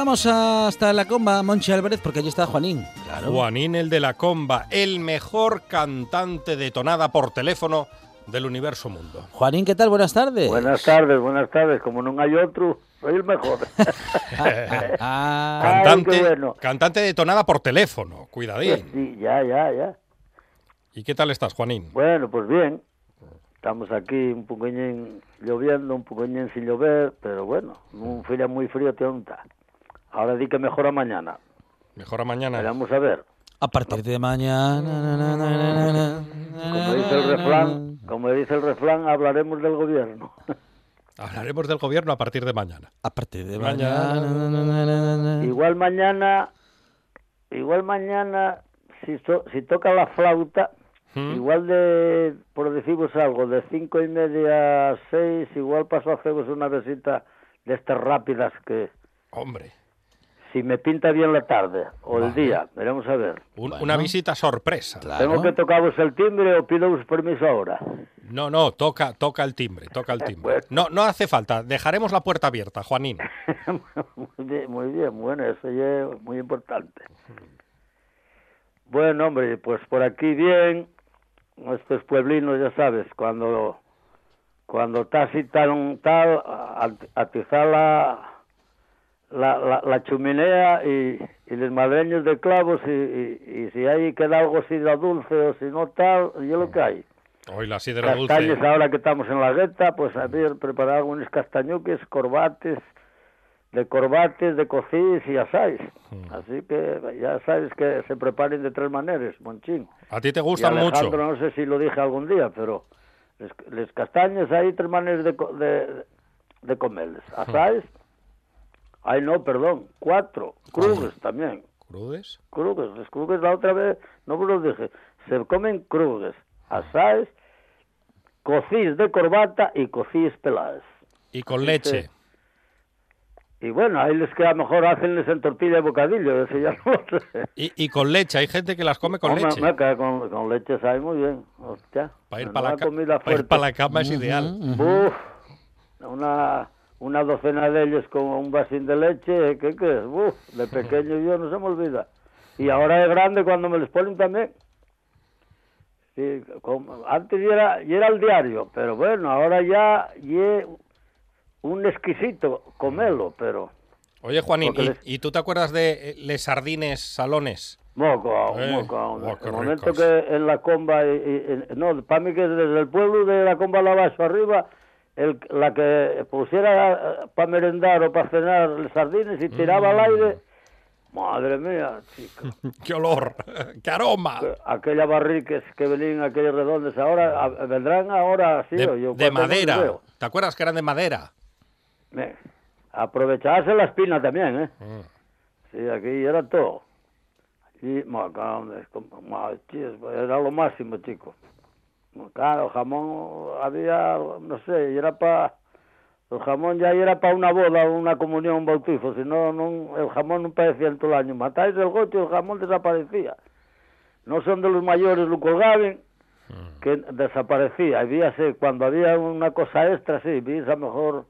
Vamos hasta la comba, Monchi Álvarez, porque allí está Juanín. Claro. Juanín el de la comba, el mejor cantante de tonada por teléfono del universo mundo. Juanín, ¿qué tal? Buenas tardes. Buenas tardes, buenas tardes. Como no hay otro, soy el mejor. Ah, Ay, Cantante, qué bueno. cantante de tonada por teléfono, cuidadín. Sí, ya, ya, ya. ¿Y qué tal estás, Juanín? Bueno, pues bien. Estamos aquí un poquillín lloviendo, un poquillín sin llover, pero bueno, un frío muy frío te unta. Ahora di que mejora mañana. Mejora mañana. Veremos a ver. a partir de mañana. na, na, na, na, na, Como dice el refrán, como dice el refrán, hablaremos del gobierno. Hablaremos del gobierno a partir de mañana. A partir de Mañana. mañana. na, na, na, na, na. Igual mañana, igual mañana, si, to- si toca la flauta, ¿Mm? igual de, por deciros algo, de cinco y media a seis, igual paso a haceros una visita de estas rápidas que, Hombre, si me pinta bien la tarde o el día, veremos a ver. un- Bueno. una visita sorpresa. Claro. ¿Tengo que tocaros el timbre o pido permiso ahora? No, no, toca, toca el timbre, toca el timbre. Bueno. No, no hace falta. Dejaremos la puerta abierta, Juanín. muy bien, muy bien, bueno, eso ya es muy importante. Bueno, hombre, pues por aquí bien, estos pueblinos, ya sabes, cuando cuando está así tan tal, a- atizar la, la, la, la chuminea y, y los madreños de clavos y, y, y si hay queda algo así de dulce o si no tal, yo lo que hay. Hoy la sidra dulce. Castaños ahora que estamos en la gueta, pues a ver, preparar algunos castañuques, corbates, de corbates, de cocís y asáis. Mm. Así que ya sabes que se preparen de tres maneras, Monchín. A ti te gustan mucho. no sé si lo dije algún día, pero les, les castaños hay tres maneras de, de, de comerles. Asáis, ay no, perdón, cuatro, crudes también. ¿Crudes? Crudes, los crudes la otra vez, no os lo dije, se comen crudes, asáis, cocís de corbata y cocís peladas. Y con leche. Y bueno, ahí les queda mejor hacenles en tortilla de bocadillo, eso ya no lo sé. Y, y con leche, hay gente que las come con Hombre, leche. me con, con leche sabe muy bien. Hostia. Para ir para la, ca- comida pa' ir fuerte. pa' la cama es ideal. Uf, una, una docena de ellos con un vasín de leche, ¿qué crees? Uf, de pequeño yo no se me olvida. Y ahora de grande cuando me les ponen también. Sí, como- antes ya era, ya era el diario, pero bueno, ahora ya ya un exquisito comerlo, pero Oye, Juanín, ¿y, les- y tú te acuerdas de eh, les sardines salones? moco, Eh, moco. oh, el momento ricos. que en la comba, y- y- y- no, para mí que desde el pueblo de la comba a la abajo arriba, el, la que pusiera para merendar o para cenar sardines y tiraba Mm. al aire, madre mía, chico. ¡Qué olor! ¡Qué aroma! que- aquellas barriques que venían, aquellos redondos, ahora vendrán ahora, sí, De, yo de no madera. ¿Te acuerdas que eran de madera? Me- aprovecharse la espina también, ¿eh? Mm. Sí, aquí era todo. Y, macarrones, como- ma- chis, era lo máximo, chico. Claro, jamón había, no sé, y era para... El jamón ya era para una boda, una comunión, un bautizo, si no, el jamón no parecía en todo el año. Matáis el gocho y el jamón desaparecía. No son de los mayores lo colgaban, que desaparecía. Había, sí, cuando había una cosa extra, sí, vi a mejor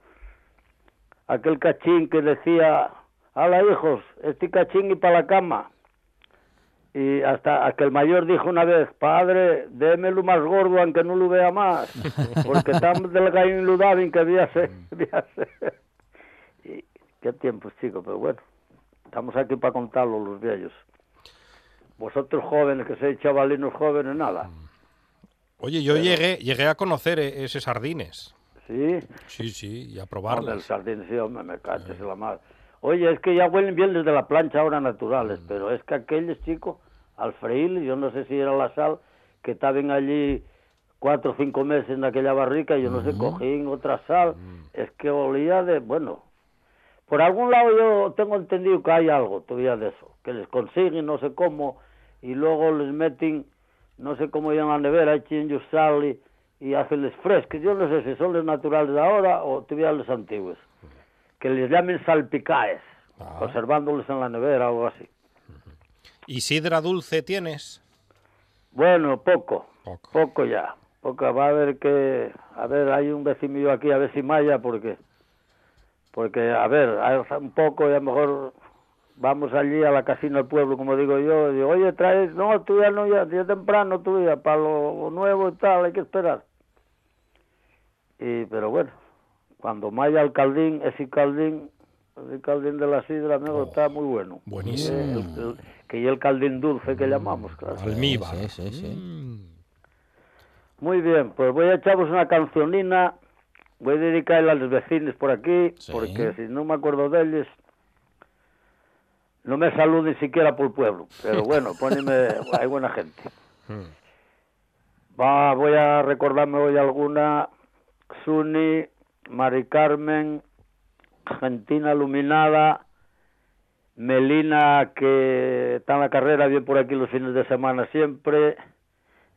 aquel cachín que decía, hala hijos, este cachín y para la cama. Y hasta a que el mayor dijo una vez, padre, démelo más gordo aunque no lo vea más, porque tan delgado y lo daban que había ser. Había ser. Y qué tiempos, chicos, pero bueno, estamos aquí para contarlo los viejos. Vosotros jóvenes, que sois chavalinos jóvenes, nada. Oye, yo llegué, llegué a conocer eh, ese sardines. ¿Sí? Sí, sí, y a Hombre, el probarlas. sardín, sí, hombre, me caches en la madre. Oye, es que ya huelen bien desde la plancha ahora naturales, pero es que aquellos chicos, al freír, yo no sé si era la sal, que estaban allí cuatro o cinco meses en aquella barrica, yo no sé, cogían otra sal, es que olía de, bueno, por algún lado yo tengo entendido que hay algo todavía de eso, que les consiguen no sé cómo, y luego les meten, no sé cómo en la nevera, echen ellos sal y, y hacenles frescos, yo no sé si son los naturales de ahora o todavía los antiguos, que les llamen salpicaes, Ah. conservándoles en la nevera o algo así. ¿Y sidra dulce tienes? Bueno, poco, Poco. poco ya. Poco, va a haber que, a ver, hay un vecino aquí, a ver si maya, porque, porque, a ver, hay un poco y a lo mejor vamos allí a la casina del pueblo, como digo yo, y digo, oye, traes, no, tú ya no, ya, ya temprano, tú ya, para lo nuevo y tal, hay que esperar. Y, pero bueno, cuando maya el caldín, ese caldín, ese caldín de la sidra, amigo, está muy bueno. buenísimo. Eh, el- el- que y el caldín dulce que llamamos, claro. Almíbar. Sí, sí, sí. Mm. Muy bien, pues voy a echaros una cancionina, voy a dedicarla a los vecinos por aquí, Sí. porque si no me acuerdo de ellos, no me saluden siquiera por el pueblo, pero bueno, poneme, hay buena gente. Va, voy a recordarme hoy alguna, Suni, Mari Carmen, Argentina Iluminada, Melina, que está en la carrera, bien por aquí los fines de semana siempre,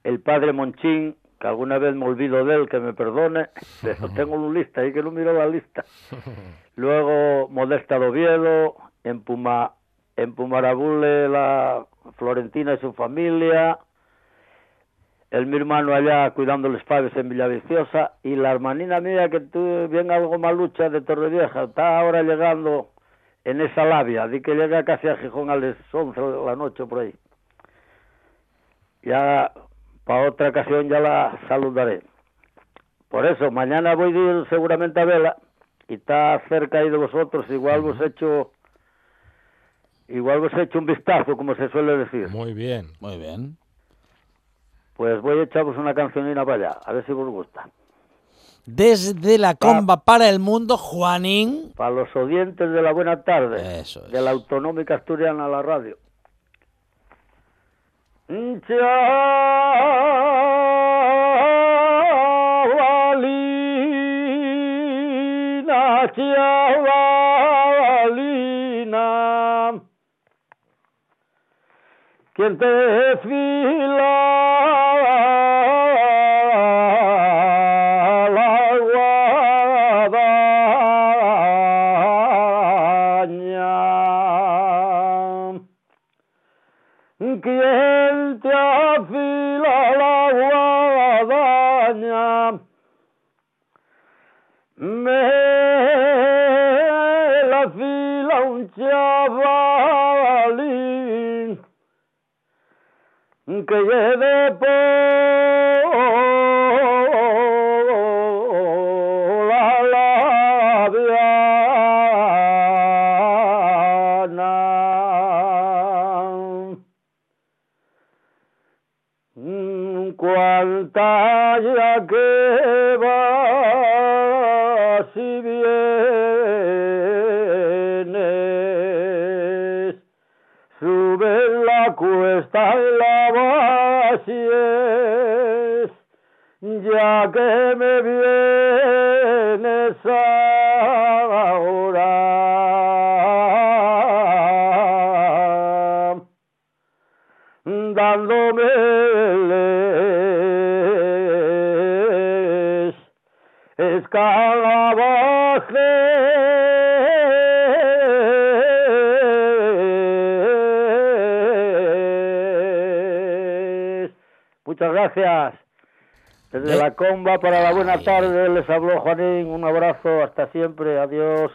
el padre Monchín, que alguna vez me olvido de él, que me perdone, pero tengo una lista, ahí que no miro la lista. Luego Modesta de Oviedo, en Puma, en Pumarabule la Florentina y su familia, el mi hermano allá cuidando los padres en Villaviciosa y la hermanina mía que tú bien algo malucha de Torrevieja, está ahora llegando en esa labia, di que llega casi a Gijón a las 11 de la noche por ahí. Ya para otra ocasión ya la saludaré. Por eso, mañana voy a ir seguramente a Vela y está cerca ahí de vosotros, igual vos he hecho igual vos he hecho un vistazo, como se suele decir. Muy bien. Muy bien. Pues voy a echaros una cancionina para allá, a ver si os gusta. Desde la comba para el mundo, Juanín. Para los oyentes de la buena tarde, Eso es. de la autonómica asturiana a la radio. Chavalina, chavalina, quien te que lleve por la labiana. Mm, Cuánta ya que vas vacíes, ya que me vienes ahora gracias. Desde Eh. la comba para la buena tarde les habló Juanín. Un abrazo, hasta siempre. Adiós.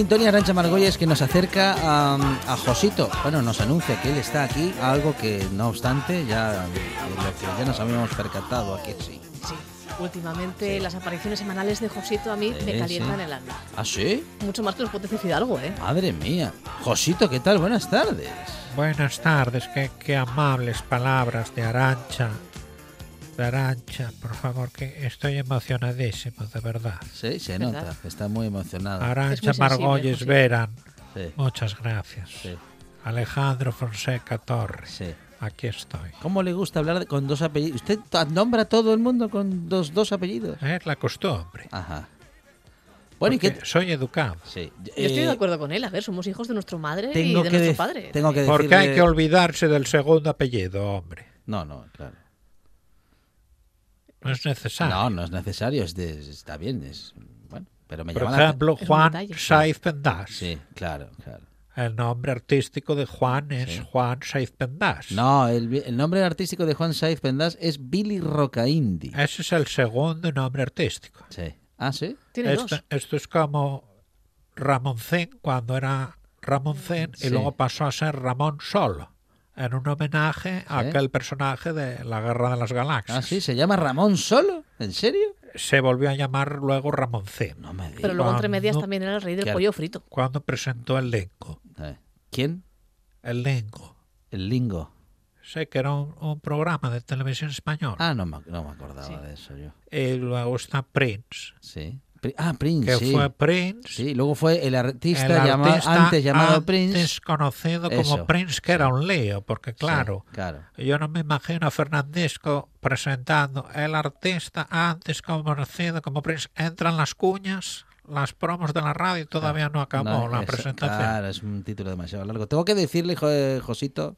Sintonía Arancha Margolles que nos acerca a, a Josito. Bueno, nos anuncia que él está aquí, algo que no obstante ya, de lo que ya nos habíamos percatado aquí sí. Sí. Últimamente las apariciones semanales de Josito a mí Sí, me calientan sí. el alma. ¿Ah, sí? Mucho más que los potencias Fidalgo, ¿eh? Madre mía. Josito, ¿qué tal? Buenas tardes. Buenas tardes, qué, qué amables palabras de Arancha. De Arancha, por favor, que estoy emocionadísimo, de verdad. Sí, se ¿Verdad? nota, está muy emocionado. Arancha sensible, Margolles. Veran, Sí, muchas gracias. sí, Alejandro Fonseca Torres, sí. aquí estoy. ¿Cómo le gusta hablar con dos apellidos? ¿Usted nombra a todo el mundo con dos, dos apellidos? Es la costumbre. Ajá. Bueno, ¿y porque qué? soy educado. Sí. Yo estoy eh, de acuerdo con él. A ver, somos hijos de nuestra madre y de que, nuestro padre. tengo que Porque hay decirle- que olvidarse del segundo apellido, hombre. No, no, claro. No es necesario. No, no es necesario, es de- está bien, es bueno, pero me Por llama ejemplo, Juan. Saiz Pendas. Sí, claro, claro. El nombre artístico de Juan es Sí. Juan Saiz Pendas. No, el, el nombre artístico de Juan Saiz Pendas es Billy Rocaindi. Ese es el segundo nombre artístico. Sí. Ah, sí. Tiene Esto, dos. esto es como Ramoncén cuando era Ramoncén y Sí. luego pasó a ser Ramón Solo, en un homenaje a aquel personaje de la Guerra de las Galaxias. Ah, sí, se llama Ramón Solo. ¿En serio? Se volvió a llamar luego Ramoncén, No me digas. Pero luego entre medias Cuando- también era el rey del Claro. pollo frito. cuando presentó el Lengo. Eh, ¿Quién? El Lengo. El Lingo. Sé que era un, un programa de televisión española. Ah, no me, no me acordaba Sí. de eso yo. Y luego está Prince, Sí. Ah, Prince, que sí. fue Prince. Sí, luego fue el artista, el llama- artista antes llamado antes Prince. conocido como Prince, que era un lío, porque Sí, claro, claro. yo no me imagino a Fernandisco presentando el artista antes conocido como Prince. Entran las cuñas, las promos de la radio y todavía no acabó No, la presentación. Claro, es un título demasiado largo. Tengo que decirle, jo- eh, Josito,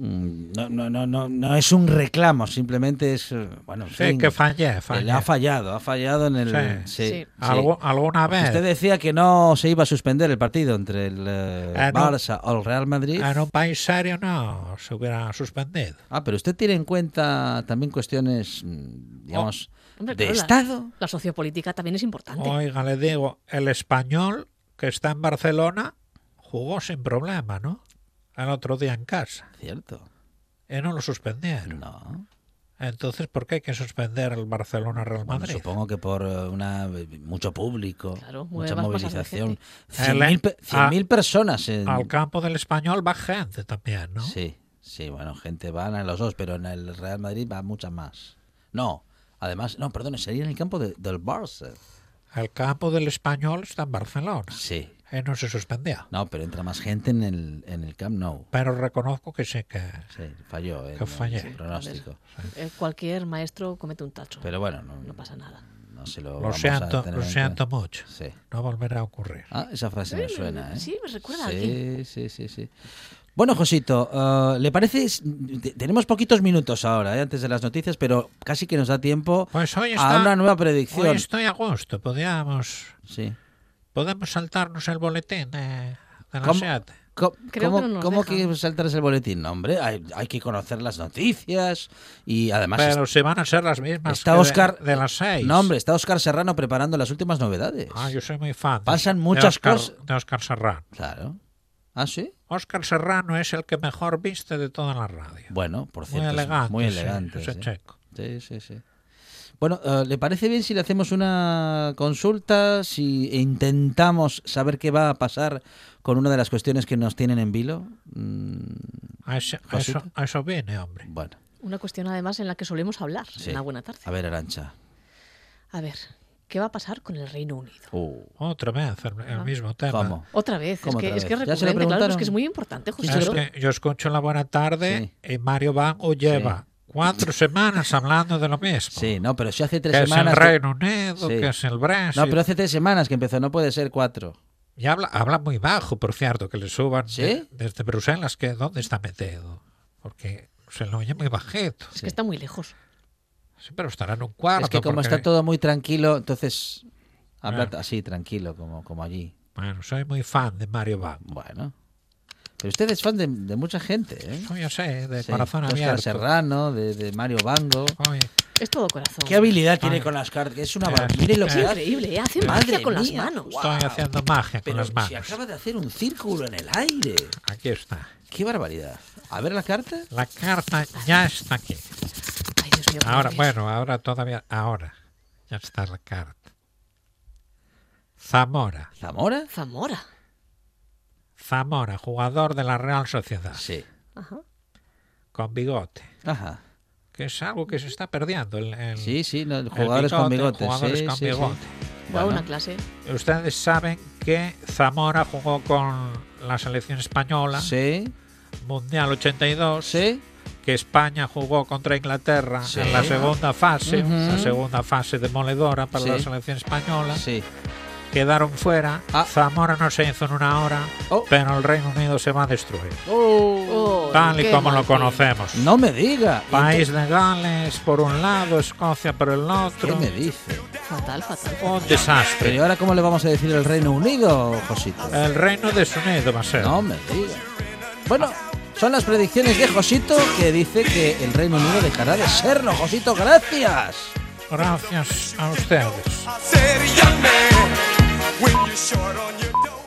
no, no, no, no, no es un reclamo, simplemente es, eh, bueno, en Sí, fin, que fallé, fallé. ha fallado, ha fallado en el... Sí. sí. Algu- alguna vez Usted decía que no se iba a suspender el partido entre el eh, Ah, no. Barça o el Real Madrid. en un país serio no se hubiera suspendido. Ah, pero usted tiene en cuenta también cuestiones, mm, digamos, Hombre, de claro, la- Estado. La sociopolítica también es importante. Oiga, le digo, el español que está en Barcelona jugó sin problema, ¿no? El otro día en casa. Cierto. Y no lo suspendieron. No. Entonces, ¿por qué hay que suspender el Barcelona-Real Bueno, Madrid? supongo que por eh, una mucho público, Claro, mucha movilización. El- 100.000 pe- a- 100.000 personas en... Al campo del español va gente también, ¿no? Sí, sí, bueno, gente van a los dos, pero en el Real Madrid va mucha más. No, además, no, perdón, sería en el campo de- del Barça. El campo del español está en Barcelona. Sí, Y no se suspendía. no, pero entra más gente en el, en el Camp Nou. Pero reconozco que sí que... Sí, falló en Que fallé. el pronóstico. Eh, cualquier maestro comete un tacho. Pero bueno, no, No pasa nada. no se lo, Lo vamos a siento, tener lo en siento mucho. Sí. No volverá a ocurrir. Ah, esa frase me Eh, suena, ¿eh? sí, me recuerda a sí, alguien. Sí, sí, sí. Bueno, Josito, eh, ¿le parece? te- Tenemos poquitos minutos ahora, ¿eh? antes de las noticias, pero casi que nos da tiempo Pues hoy a está... una nueva Hoy predicción. estoy a gusto. Podríamos... Sí. Podemos saltarnos el boletín de, de ¿Cómo? 7. Co- Creo ¿Cómo, que no cómo que saltarse el boletín? No, hombre, hay, hay que conocer las noticias y además... Pero si van a ser las mismas está que de- Oscar... de, las 6. No, hombre, está Oscar Serrano preparando las últimas novedades. Ah, yo soy muy fan. de- Pasan de muchas Óscar- cosas. De Oscar Serrano. Claro. ¿Ah, sí? Óscar Serrano es el que mejor viste de toda la radio. Bueno, por Muy cierto. es elegante, Muy sí, elegante. ese sí. checo. Sí, sí, sí. Bueno, eh, ¿le parece bien si le hacemos una consulta, si intentamos saber qué va a pasar con una de las cuestiones que nos tienen en vilo? Mm, A eso, a eso, a eso viene, hombre. bueno, Una cuestión además en la que solemos hablar sí. en la buena tarde. A ver, Arancha. A ver, ¿qué va a pasar con el Reino Unido? Uh, Otra vez el, el mismo tema. ¿Cómo? Otra vez, es ¿Cómo que, otra es que es claro, es que es muy importante, José. Es que yo escucho la buena tarde y Mario Bango lleva cuatro semanas hablando de lo mismo. Sí, no, pero si hace tres que es semanas... el que- Reino Unido, Sí. que es el Brexit. No, pero hace tres semanas que empezó, no puede ser cuatro. Y habla, habla muy bajo, por cierto, que le suban ¿Sí? de- desde Bruselas, que ¿dónde está metido? Porque se lo oye muy bajito. Es que está muy lejos. Sí, pero estará en un cuarto. es que como porque- está todo muy tranquilo, entonces habla Claro. así, tranquilo, como, como allí. Bueno, soy muy fan de Mario Bango. Bueno. Pero usted es fan de, de mucha gente, ¿eh? Yo ya sé, de Sí, corazón de Óscar abierto. Serrano, de, de Mario Bango. Oye, Es todo corazón. ¿Qué habilidad tiene con las cartas? Es una Eh, barbaridad. Mire lo eh. que Es hace. increíble, ¿eh? hace Madre magia con las manos. guau. estoy haciendo magia Pero con las manos. si acaba de hacer un círculo en el aire. Aquí está. ¡Qué barbaridad! A ver la carta. La carta ya está aquí. Ay, Dios mío. Ahora, bueno, ahora todavía, ahora. Ya está la carta. Zamora. ¿Zamora? Zamora. Zamora, jugador de la Real Sociedad. Sí. Ajá. Con bigote. Ajá. Que es algo que se está perdiendo. El, el- Sí, sí, no, el jugadores con bigote, bigotes. Jugadores sí, con sí, sí. bigote. Da Bueno. una clase. Ustedes saben que Zamora jugó con la selección española, Sí, Mundial 82, sí. que España jugó contra Inglaterra Sí. en la segunda fase, Ujú. la segunda fase demoledora para Sí. la selección española. Sí. Quedaron fuera. Ah. Zamora no se hizo en una hora, Oh. pero el Reino Unido se va a destruir. Oh, Tal y qué como lo conocemos. No me diga. País de Gales por un lado, Escocia por el ¿Qué otro. me dice? Fatal, fatal. Un Pero ¿y desastre. ahora cómo le vamos a decir el Reino Unido, Josito? El Reino desunido va a ser. No me diga. Bueno, son las predicciones de Josito que dice que el Reino Unido dejará de serlo. Josito, gracias. Gracias a ustedes. when you're short on your dough.